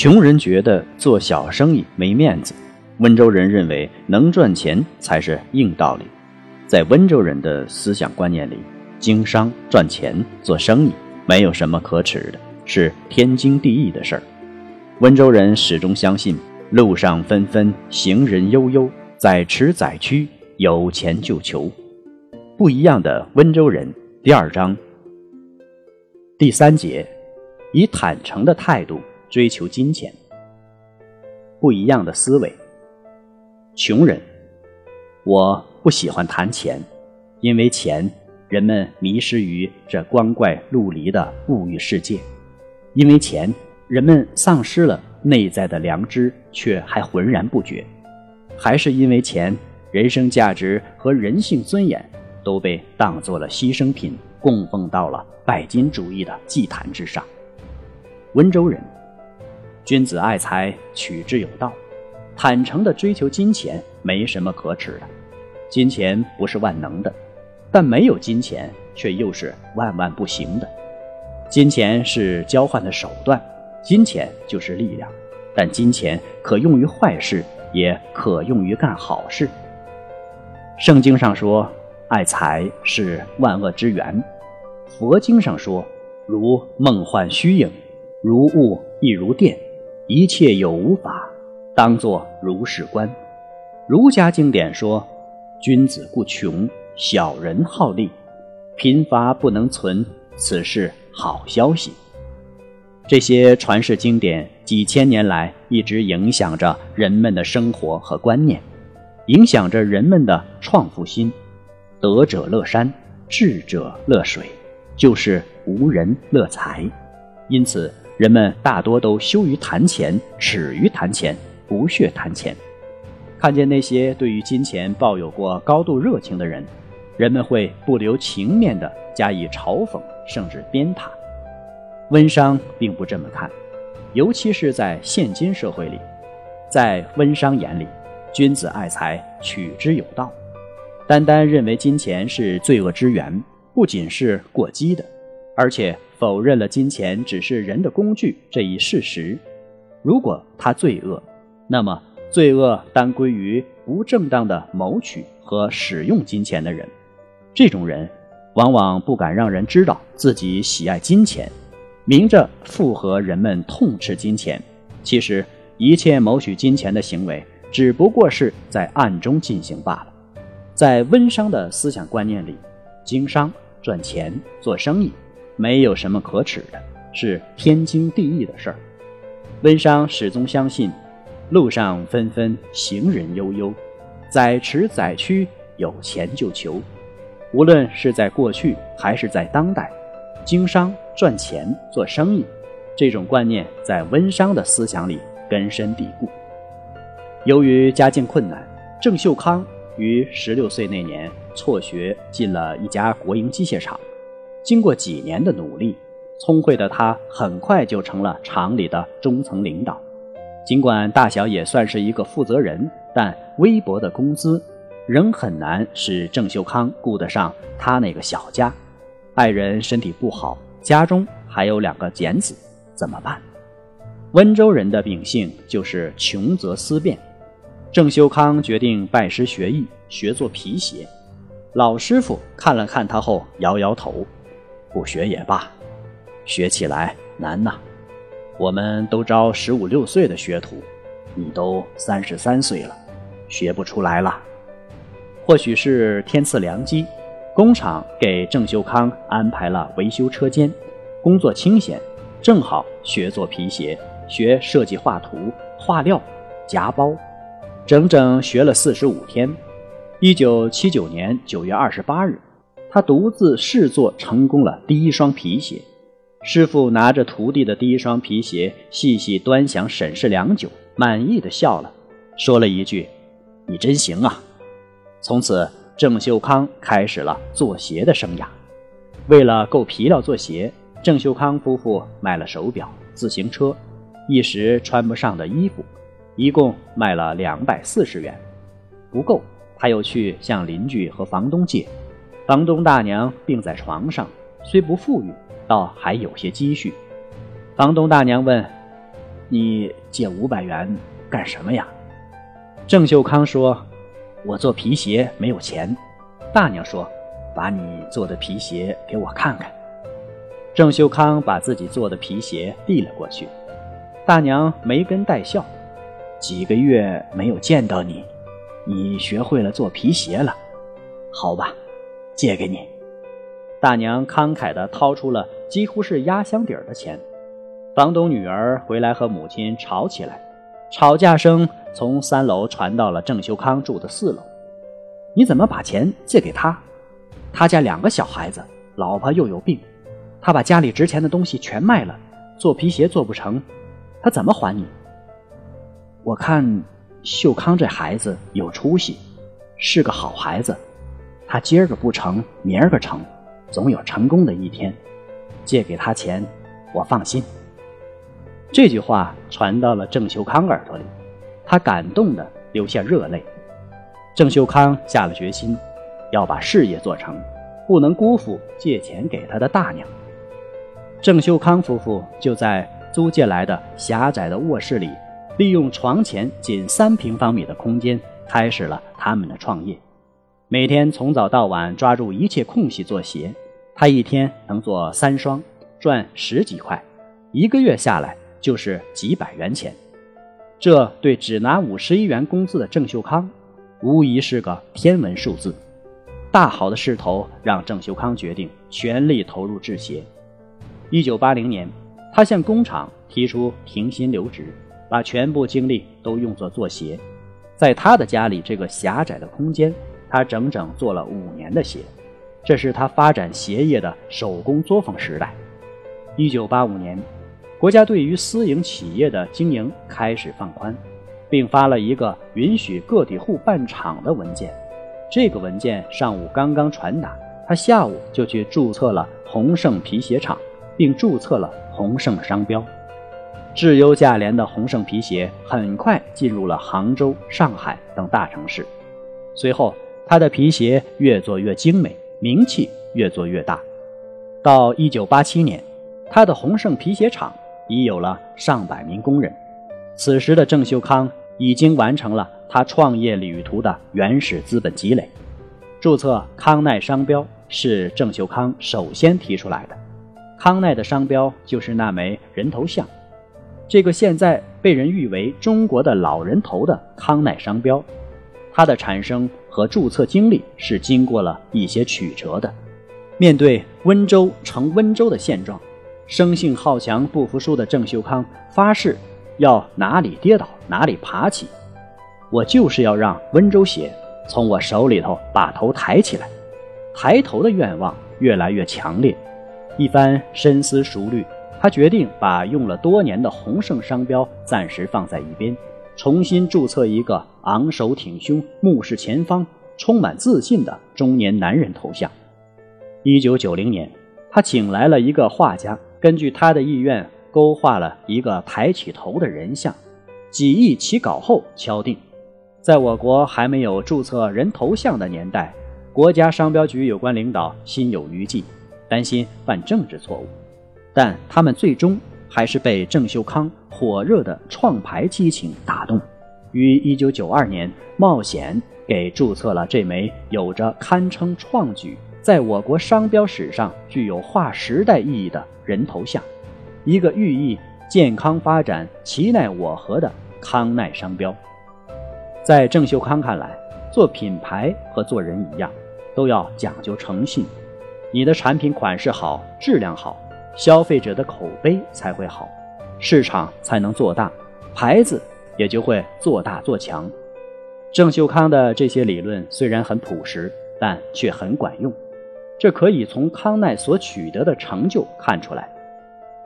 穷人觉得做小生意没面子，温州人认为能赚钱才是硬道理。在温州人的思想观念里，经商赚钱做生意没有什么可耻的，是天经地义的事儿。温州人始终相信“路上纷纷，行人悠悠，在驰载区，有钱就求”。不一样的温州人，第二章第三节，以坦诚的态度。追求金钱，不一样的思维。穷人，我不喜欢谈钱，因为钱，人们迷失于这光怪陆离的物欲世界；因为钱，人们丧失了内在的良知，却还浑然不觉；还是因为钱，人生价值和人性尊严都被当做了牺牲品，供奉到了拜金主义的祭坛之上。温州人。君子爱财，取之有道。坦诚地追求金钱，没什么可耻的。金钱不是万能的，但没有金钱却又是万万不行的。金钱是交换的手段，金钱就是力量。但金钱可用于坏事，也可用于干好事。圣经上说，爱财是万恶之源；佛经上说，如梦幻虚影，如雾亦如电。一切有无法，当作如是观。儒家经典说：“君子固穷，小人好利，贫乏不能存，此是好消息。”这些传世经典几千年来一直影响着人们的生活和观念，影响着人们的创富心。德者乐山，智者乐水，就是无人乐财。因此。人们大多都羞于谈钱，耻于谈钱，不屑谈钱。看见那些对于金钱抱有过高度热情的人，人们会不留情面地加以嘲讽，甚至鞭挞。温商并不这么看，尤其是在现今社会里，在温商眼里，君子爱财，取之有道。单单认为金钱是罪恶之源，不仅是过激的，而且。否认了金钱只是人的工具这一事实。如果他罪恶，那么罪恶当归于不正当的谋取和使用金钱的人。这种人往往不敢让人知道自己喜爱金钱，明着附和人们痛斥金钱。其实，一切谋取金钱的行为只不过是在暗中进行罢了。在温商的思想观念里，经商赚钱做生意。没有什么可耻的，是天经地义的事儿。温商始终相信，路上纷纷，行人悠悠，载驰载驱，有钱就求。无论是在过去还是在当代，经商赚钱做生意，这种观念在温商的思想里根深蒂固。由于家境困难，郑秀康于十六岁那年辍学进了一家国营机械厂。经过几年的努力，聪慧的他很快就成了厂里的中层领导。尽管大小也算是一个负责人，但微薄的工资仍很难使郑秀康顾得上他那个小家。爱人身体不好，家中还有两个简子，怎么办？温州人的秉性就是穷则思变。郑秀康决定拜师学艺，学做皮鞋。老师傅看了看他后，摇摇头。不学也罢，学起来难呐。我们都招十五六岁的学徒，你都三十三岁了，学不出来了。或许是天赐良机，工厂给郑秀康安排了维修车间，工作清闲，正好学做皮鞋，学设计画图、画料、夹包，整整学了四十五天。一九七九年九月二十八日。他独自试做成功了第一双皮鞋。师傅拿着徒弟的第一双皮鞋，细细端详审视良久，满意的笑了，说了一句：“你真行啊！”从此，郑秀康开始了做鞋的生涯。为了够皮料做鞋，郑秀康夫妇卖了手表、自行车，一时穿不上的衣服，一共卖了两百四十元，不够，他又去向邻居和房东借。房东大娘病在床上，虽不富裕，倒还有些积蓄。房东大娘问：“你借五百元干什么呀？”郑秀康说。我做皮鞋没有钱，大娘说：“把你做的皮鞋给我看看。”郑秀康把自己做的皮鞋递了过去，大娘没跟带笑：“几个月没有见到你，你学会了做皮鞋了？好吧，借给你。”大娘慷慨地掏出了几乎是压箱底儿的钱。房东女儿回来和母亲吵起来，吵架声。从三楼传到了郑秀康住的四楼，你怎么把钱借给他？他家两个小孩子，老婆又有病，他把家里值钱的东西全卖了，做皮鞋做不成，他怎么还你？我看秀康这孩子有出息，是个好孩子，他今儿个不成，明儿个成，总有成功的一天。借给他钱，我放心。这句话传到了郑秀康耳朵里。他感动的流下热泪，郑秀康下了决心，要把事业做成，不能辜负借钱给他的大娘。郑秀康夫妇就在租借来的狭窄的卧室里，利用床前仅三平方米的空间，开始了他们的创业。每天从早到晚，抓住一切空隙做鞋。他一天能做三双，赚十几块，一个月下来就是几百元钱。这对只拿五十一元工资的郑秀康，无疑是个天文数字。大好的势头让郑秀康决定全力投入制鞋。一九八零年，他向工厂提出停薪留职，把全部精力都用作做鞋。在他的家里这个狭窄的空间，他整整做了五年的鞋。这是他发展鞋业的手工作坊时代。一九八五年。国家对于私营企业的经营开始放宽，并发了一个允许个体户办厂的文件。这个文件上午刚刚传达，他下午就去注册了宏盛皮鞋厂，并注册了宏盛商标。质优价廉的宏盛皮鞋很快进入了杭州、上海等大城市。随后，他的皮鞋越做越精美，名气越做越大。到一九八七年，他的宏盛皮鞋厂。已有了上百名工人。此时的郑秀康已经完成了他创业旅途的原始资本积累。注册康奈商标是郑秀康首先提出来的。康奈的商标就是那枚人头像，这个现在被人誉为中国的老人头的康奈商标，它的产生和注册经历是经过了一些曲折的。面对温州成温州的现状。生性好强、不服输的郑秀康发誓，要哪里跌倒哪里爬起。我就是要让温州鞋从我手里头把头抬起来。抬头的愿望越来越强烈。一番深思熟虑，他决定把用了多年的宏盛商标暂时放在一边，重新注册一个昂首挺胸、目视前方、充满自信的中年男人头像。一九九零年，他请来了一个画家。根据他的意愿，勾画了一个抬起头的人像，几易起稿后敲定。在我国还没有注册人头像的年代，国家商标局有关领导心有余悸，担心犯政治错误，但他们最终还是被郑秀康火热的创牌激情打动，于1992年冒险给注册了这枚有着堪称创举。在我国商标史上具有划时代意义的人头像，一个寓意健康发展、其奈我何的康奈商标。在郑秀康看来，做品牌和做人一样，都要讲究诚信。你的产品款式好、质量好，消费者的口碑才会好，市场才能做大，牌子也就会做大做强。郑秀康的这些理论虽然很朴实，但却很管用。这可以从康奈所取得的成就看出来。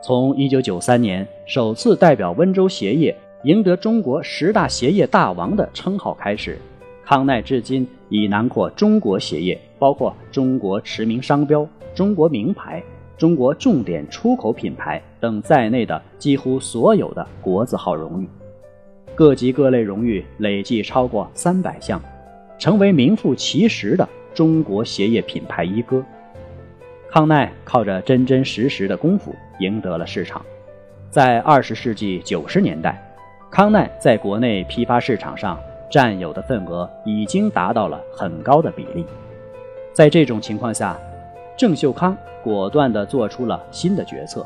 从1993年首次代表温州鞋业赢得中国十大鞋业大王的称号开始，康奈至今已囊括中国鞋业，包括中国驰名商标、中国名牌、中国重点出口品牌等在内的几乎所有的国字号荣誉，各级各类荣誉累计超过三百项，成为名副其实的。中国鞋业品牌一哥康奈靠着真真实实的功夫赢得了市场。在二十世纪九十年代，康奈在国内批发市场上占有的份额已经达到了很高的比例。在这种情况下，郑秀康果断地做出了新的决策，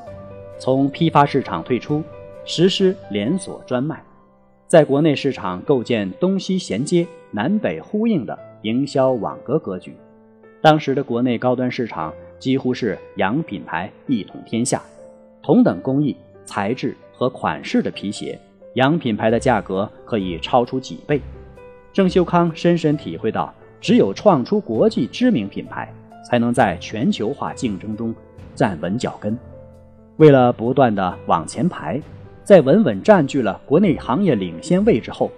从批发市场退出，实施连锁专卖，在国内市场构建东西衔接、南北呼应的。营销网格格局，当时的国内高端市场几乎是洋品牌一统天下，同等工艺、材质和款式的皮鞋，洋品牌的价格可以超出几倍。郑秀康深深体会到，只有创出国际知名品牌，才能在全球化竞争中站稳脚跟。为了不断的往前排，在稳稳占据了国内行业领先位置后。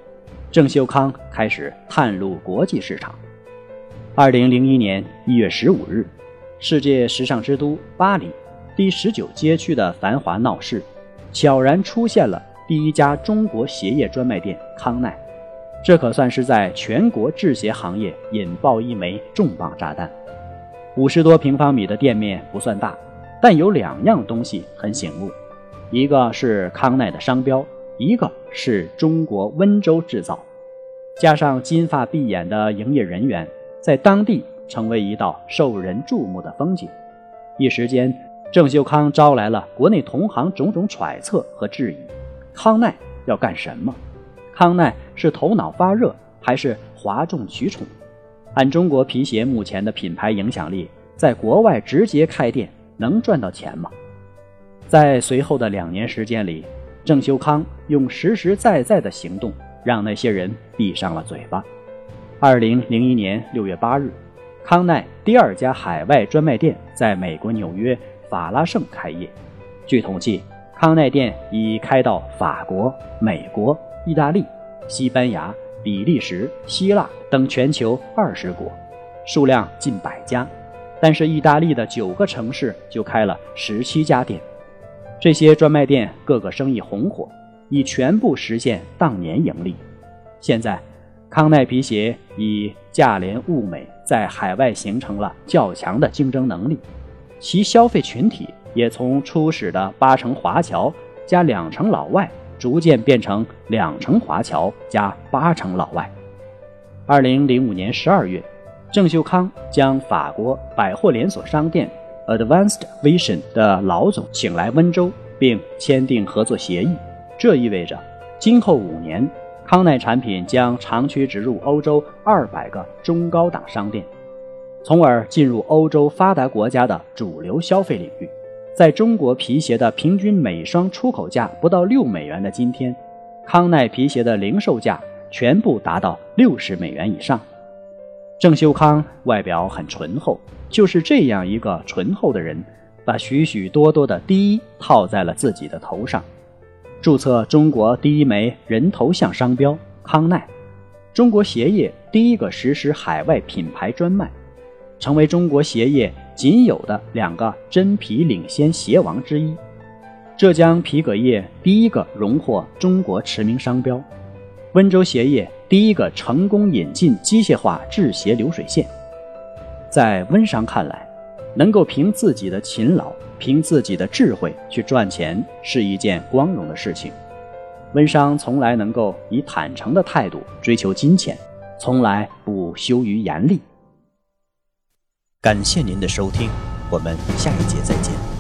郑秀康开始探路国际市场。二零零一年一月十五日，世界时尚之都巴黎第十九街区的繁华闹市，悄然出现了第一家中国鞋业专卖店康奈。这可算是在全国制鞋行业引爆一枚重磅炸弹。五十多平方米的店面不算大，但有两样东西很醒目：一个是康奈的商标。一个是中国温州制造，加上金发碧眼的营业人员，在当地成为一道受人注目的风景。一时间，郑秀康招来了国内同行种种揣测和质疑：康奈要干什么？康奈是头脑发热，还是哗众取宠？按中国皮鞋目前的品牌影响力，在国外直接开店能赚到钱吗？在随后的两年时间里。郑修康用实实在在的行动，让那些人闭上了嘴巴。二零零一年六月八日，康奈第二家海外专卖店在美国纽约法拉盛开业。据统计，康奈店已开到法国、美国、意大利、西班牙、比利时、希腊等全球二十国，数量近百家。但是，意大利的九个城市就开了十七家店。这些专卖店各个生意红火，已全部实现当年盈利。现在，康奈皮鞋以价廉物美，在海外形成了较强的竞争能力，其消费群体也从初始的八成华侨加两成老外，逐渐变成两成华侨加八成老外。二零零五年十二月，郑秀康将法国百货连锁商店。Advanced Vision 的老总请来温州，并签订合作协议。这意味着，今后五年，康奈产品将长驱直入欧洲二百个中高档商店，从而进入欧洲发达国家的主流消费领域。在中国皮鞋的平均每双出口价不到六美元的今天，康奈皮鞋的零售价全部达到六十美元以上。郑修康外表很醇厚。就是这样一个醇厚的人，把许许多多的第一套在了自己的头上，注册中国第一枚人头像商标康奈，中国鞋业第一个实施海外品牌专卖，成为中国鞋业仅有的两个真皮领先鞋王之一，浙江皮革业第一个荣获中国驰名商标，温州鞋业第一个成功引进机械化制鞋流水线。在温商看来，能够凭自己的勤劳、凭自己的智慧去赚钱是一件光荣的事情。温商从来能够以坦诚的态度追求金钱，从来不羞于严厉。感谢您的收听，我们下一节再见。